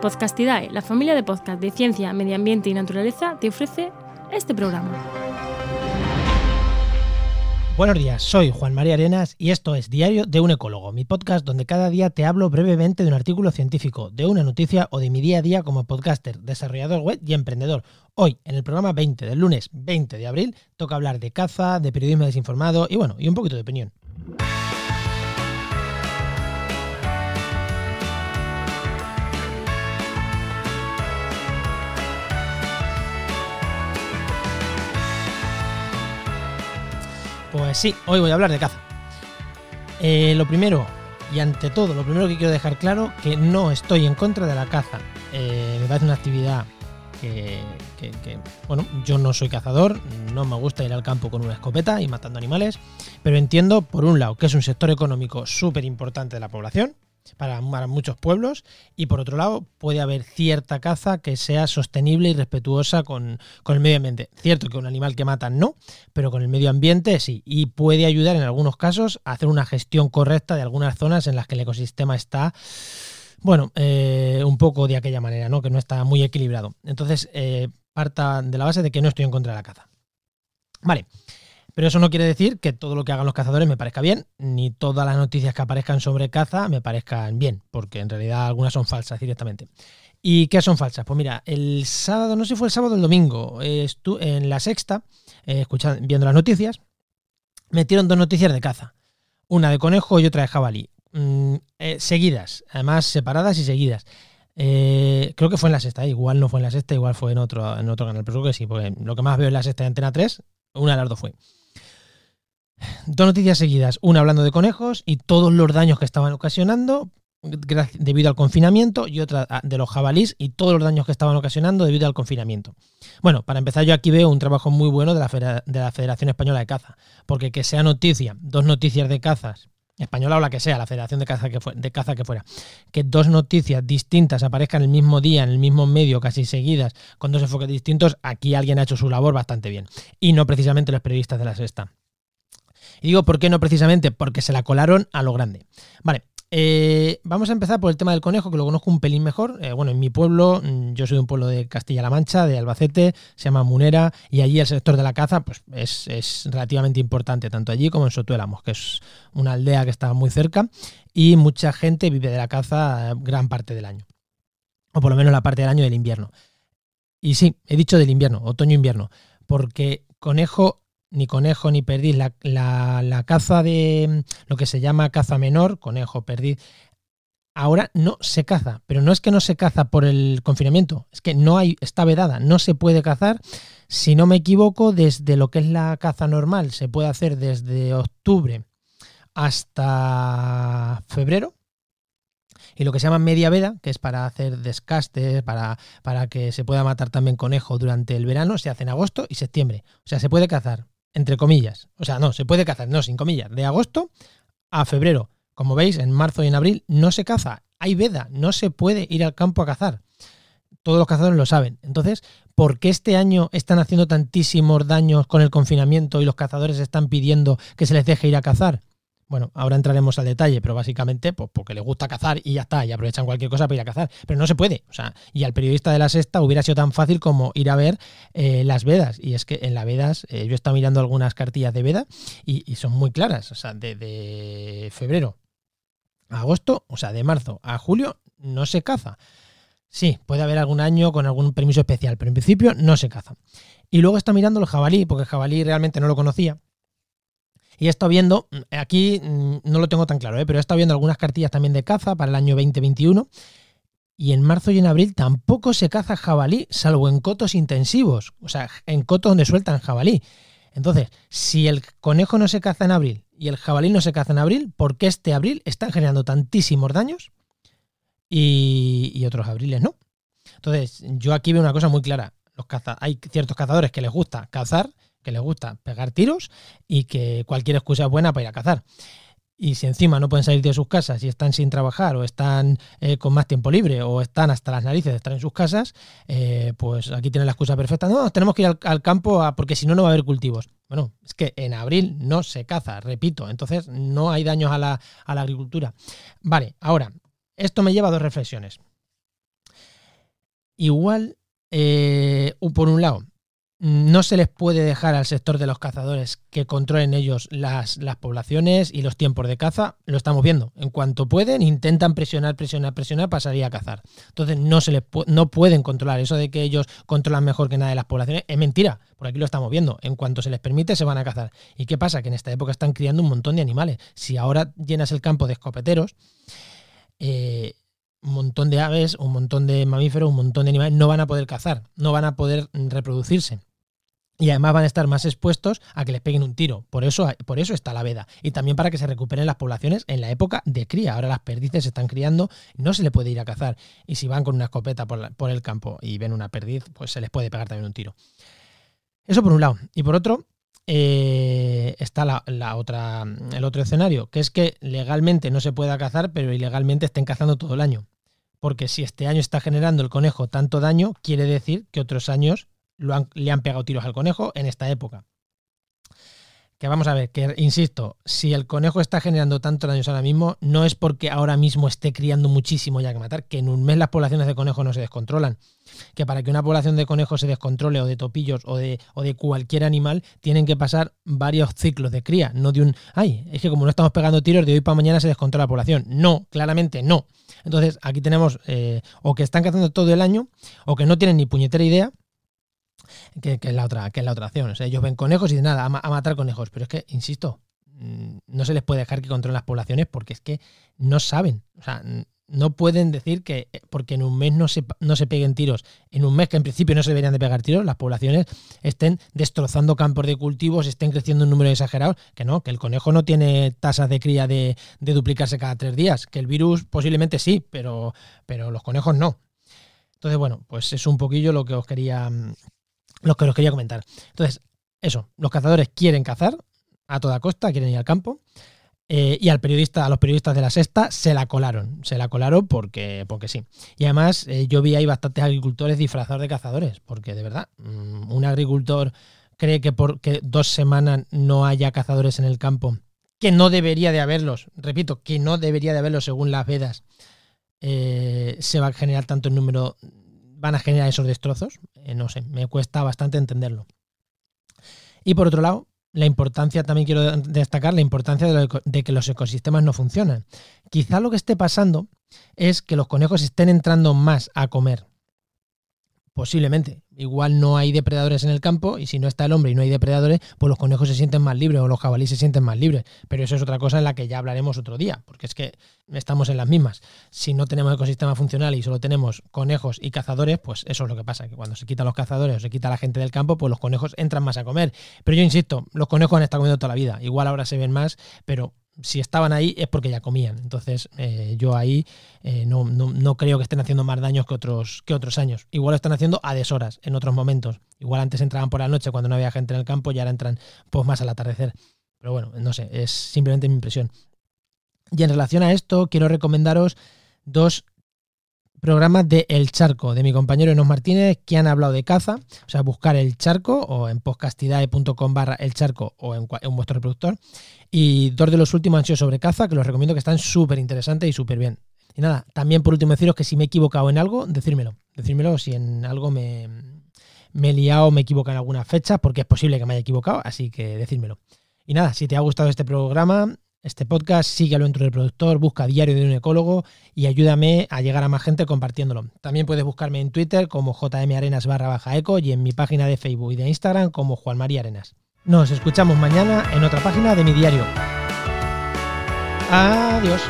Podcastidae, la familia de podcast de ciencia, medio ambiente y naturaleza, te ofrece este programa. Buenos días, soy Juan María Arenas y esto es Diario de un Ecólogo, mi podcast donde cada día te hablo brevemente de un artículo científico, de una noticia o de mi día a día como podcaster, desarrollador web y emprendedor. Hoy, en el programa 20 del lunes 20 de abril, toca hablar de caza, de periodismo desinformado y bueno, y un poquito de opinión. Pues sí, hoy voy a hablar de caza. Eh, lo primero, y ante todo, lo primero que quiero dejar claro, que no estoy en contra de la caza. Eh, me parece una actividad que, que, bueno, yo no soy cazador, no me gusta ir al campo con una escopeta y matando animales, pero entiendo, por un lado, que es un sector económico súper importante de la población, para, muchos pueblos y por otro lado puede haber cierta caza que sea sostenible y respetuosa con, el medio ambiente. Cierto que un animal que matan no, pero con el medio ambiente sí y puede ayudar en algunos casos a hacer una gestión correcta de algunas zonas en las que el ecosistema está bueno, eh, un poco de aquella manera, ¿no? Que no está muy equilibrado. Entonces, eh, parta de la base de que no estoy en contra de la caza. Vale. Pero eso no quiere decir que todo lo que hagan los cazadores me parezca bien, ni todas las noticias que aparezcan sobre caza me parezcan bien, porque en realidad algunas son falsas directamente. ¿Y qué son falsas? Pues mira, el sábado, no sé si fue el sábado o el domingo, en la sexta, eh, escuchando, viendo las noticias, metieron dos noticias de caza. Una de conejo y otra de jabalí. Mm, eh, seguidas, además separadas y seguidas. Eh, creo que fue en la sexta, igual no fue en la sexta, igual fue en otro, en otro canal, pero creo que sí, porque lo que más veo en la sexta de Antena 3, una de las dos fue. Dos noticias seguidas, una hablando de conejos y todos los daños que estaban ocasionando debido al confinamiento y otra ah, de los jabalís y todos los daños que estaban ocasionando debido al confinamiento. Bueno, para empezar yo aquí veo un trabajo muy bueno de la, de la Federación Española de Caza, porque que sea noticia, dos noticias de cazas, española o la que sea, la Federación de Caza que, de caza que fuera, que dos noticias distintas aparezcan el mismo día, en el mismo medio, casi seguidas, con dos enfoques distintos, aquí alguien ha hecho su labor bastante bien. Y no precisamente los periodistas de la sexta. Y digo, ¿por qué no precisamente? Porque se la colaron a lo grande. Vale, eh, vamos a empezar por el tema del conejo, que lo conozco un pelín mejor. Eh, bueno, en mi pueblo, mm, yo soy de un pueblo de Castilla-La Mancha, de Albacete, se llama Munera, y allí el sector de la caza pues, es, relativamente importante, tanto allí como en Sotuélamos, que es una aldea que está muy cerca, y mucha gente vive de la caza gran parte del año, o por lo menos la parte del año del invierno. Y sí, he dicho del invierno, otoño-invierno, porque conejo ni conejo ni perdiz. La, caza de lo que se llama caza menor, conejo, perdiz, ahora no se caza. Pero no es que no se caza por el confinamiento, es que no hay, está vedada, no se puede cazar. Si no me equivoco, desde lo que es la caza normal, se puede hacer desde octubre hasta febrero. Y lo que se llama media veda, que es para hacer descastes, para, para que se pueda matar también conejo durante el verano, se hace en agosto y septiembre. O sea, se puede cazar entre comillas. O sea, no, se puede cazar, no, sin comillas. De agosto a febrero. Como veis, en marzo y en abril no se caza. Hay veda, no se puede ir al campo a cazar. Todos los cazadores lo saben. Entonces, ¿por qué este año están haciendo tantísimos daños con el confinamiento y los cazadores están pidiendo que se les deje ir a cazar? Bueno, ahora entraremos al detalle, pero básicamente pues porque les gusta cazar y ya está, y aprovechan cualquier cosa para ir a cazar. Pero no se puede. O sea, y al periodista de la sexta hubiera sido tan fácil como ir a ver eh, las vedas. Y es que en las vedas, eh, yo he estado mirando algunas cartillas de veda y, son muy claras. O sea, de, febrero a agosto, o sea, de marzo a julio, no se caza. Sí, puede haber algún año con algún permiso especial, pero en principio no se caza. Y luego está mirando el jabalí, porque el jabalí realmente no lo conocía. Y he estado viendo, aquí mm, no lo tengo tan claro, ¿eh? pero he estado viendo algunas cartillas también de caza para el año 2021. Y en marzo y en abril tampoco se caza jabalí, salvo en cotos intensivos, o sea, en cotos donde sueltan jabalí. Entonces, si el conejo no se caza en abril y el jabalí no se caza en abril, ¿por qué este abril están generando tantísimos daños y, otros abriles no? Entonces, yo aquí veo una cosa muy clara. Hay ciertos cazadores que les gusta cazar que les gusta pegar tiros y que cualquier excusa es buena para ir a cazar. Y si encima no pueden salir de sus casas y están sin trabajar o están eh, con más tiempo libre o están hasta las narices de estar en sus casas, eh, pues aquí tienen la excusa perfecta. No, tenemos que ir al, campo porque si no, no va a haber cultivos. Bueno, es que en abril no se caza, repito, entonces no hay daños a la, a la agricultura. Vale, ahora, esto me lleva a dos reflexiones. igual, eh, por un lado, no se les puede dejar al sector de los cazadores que controlen ellos las, poblaciones y los tiempos de caza. Lo estamos viendo. En cuanto pueden, intentan presionar, presionar, presionar salir a cazar. Entonces no se les no pueden controlar. Eso de que ellos controlan mejor que nadie las poblaciones es mentira. Por aquí lo estamos viendo. En cuanto se les permite, se van a cazar. ¿Y qué pasa? Que en esta época están criando un montón de animales. Si ahora llenas el campo de escopeteros, eh, un montón de aves, un montón de mamíferos, un montón de animales no van a poder cazar, no van a poder reproducirse y además van a estar más expuestos a que les peguen un tiro. Por eso, por eso está la veda. Y también para que se recuperen las poblaciones en la época de cría. Ahora las perdices se están criando, no se le puede ir a cazar. Y si van con una escopeta por, el campo y ven una perdiz, pues se les puede pegar también un tiro. Eso por un lado. Y por otro, eh, está la, otra, el otro escenario, que es que legalmente no se pueda cazar, pero ilegalmente estén cazando todo el año. Porque si este año está generando el conejo tanto daño, quiere decir que otros años le han pegado tiros al conejo en esta época. Que vamos a ver, que insisto, si el conejo está generando tantos daños ahora mismo, no es porque ahora mismo esté criando muchísimo ya que matar, que en un mes las poblaciones de conejos no se descontrolan. Que para que una población de conejos se descontrole, o de topillos, o de, o de cualquier animal, tienen que pasar varios ciclos de cría, no de un, ay, es que como no estamos pegando tiros, de hoy para mañana se descontrola la población. No, claramente no. Entonces aquí tenemos eh, o que están cazando todo el año, o que no tienen ni puñetera idea, que, es la otra, que es la otra acción. O sea, ellos ven conejos y nada, a, matar conejos. Pero es que, insisto, mm, no se les puede dejar que controlen las poblaciones porque es que no saben. O sea, no pueden decir que eh, porque en un mes no se, no se peguen tiros, en un mes que en principio no se deberían de pegar tiros, las poblaciones estén destrozando campos de cultivos, estén creciendo en números exagerados, que no, que el conejo no tiene tasas de cría de, de, duplicarse cada tres días, que el virus posiblemente sí, pero, pero los conejos no. Entonces, bueno, pues es un poquillo lo que os quería mm, lo que os quería comentar. Entonces, eso, los cazadores quieren cazar a toda costa, quieren ir al campo. Eh, y al periodista, a los periodistas de la sexta se la colaron. Se la colaron porque, porque sí. Y además eh, yo vi ahí bastantes agricultores disfrazados de cazadores. Porque de verdad, mm, un agricultor cree que porque dos semanas no haya cazadores en el campo, que no debería de haberlos, repito, que no debería de haberlos según las vedas, eh, se va a generar tanto el número van a generar esos destrozos. Eh, no sé, me cuesta bastante entenderlo. Y por otro lado, la importancia, también quiero destacar la importancia de, que los ecosistemas no funcionan. Quizá lo que esté pasando es que los conejos estén entrando más a comer. Posiblemente. Igual no hay depredadores en el campo y si no está el hombre y no hay depredadores, pues los conejos se sienten más libres o los jabalíes se sienten más libres. Pero eso es otra cosa en la que ya hablaremos otro día, porque es que estamos en las mismas. Si no tenemos ecosistema funcional y solo tenemos conejos y cazadores, pues eso es lo que pasa, que cuando se quitan los cazadores o se quita la gente del campo, pues los conejos entran más a comer. Pero yo insisto, los conejos han estado comiendo toda la vida. Igual ahora se ven más, pero si estaban ahí es porque ya comían. Entonces, eh, yo ahí eh, no, no, creo que estén haciendo más daños que otros, que otros años. Igual lo están haciendo a deshoras en otros momentos. Igual antes entraban por la noche cuando no había gente en el campo y ahora entran pues, más al atardecer. Pero bueno, no sé, es simplemente mi impresión. Y en relación a esto, quiero recomendaros dos programas de El Charco, de mi compañero Enos Martínez, que han hablado de caza. O sea, buscar El Charco o en podcastidae.com barra El Charco o en, vuestro reproductor. Y dos de los últimos han sido sobre caza, que los recomiendo que están súper interesantes y súper bien. Y nada, también por último deciros que si me he equivocado en algo, decírmelo. Decírmelo si en algo me, me he liado, me he equivocado en alguna fecha, porque es posible que me haya equivocado, así que decírmelo. Y nada, si te ha gustado este programa, este podcast, síguelo en tu reproductor, busca Diario de un Ecólogo y ayúdame a llegar a más gente compartiéndolo. También puedes buscarme en Twitter como jmarenas barra baja eco y en mi página de Facebook y de Instagram como Juan María Arenas. Nos escuchamos mañana en otra página de mi diario. Adiós.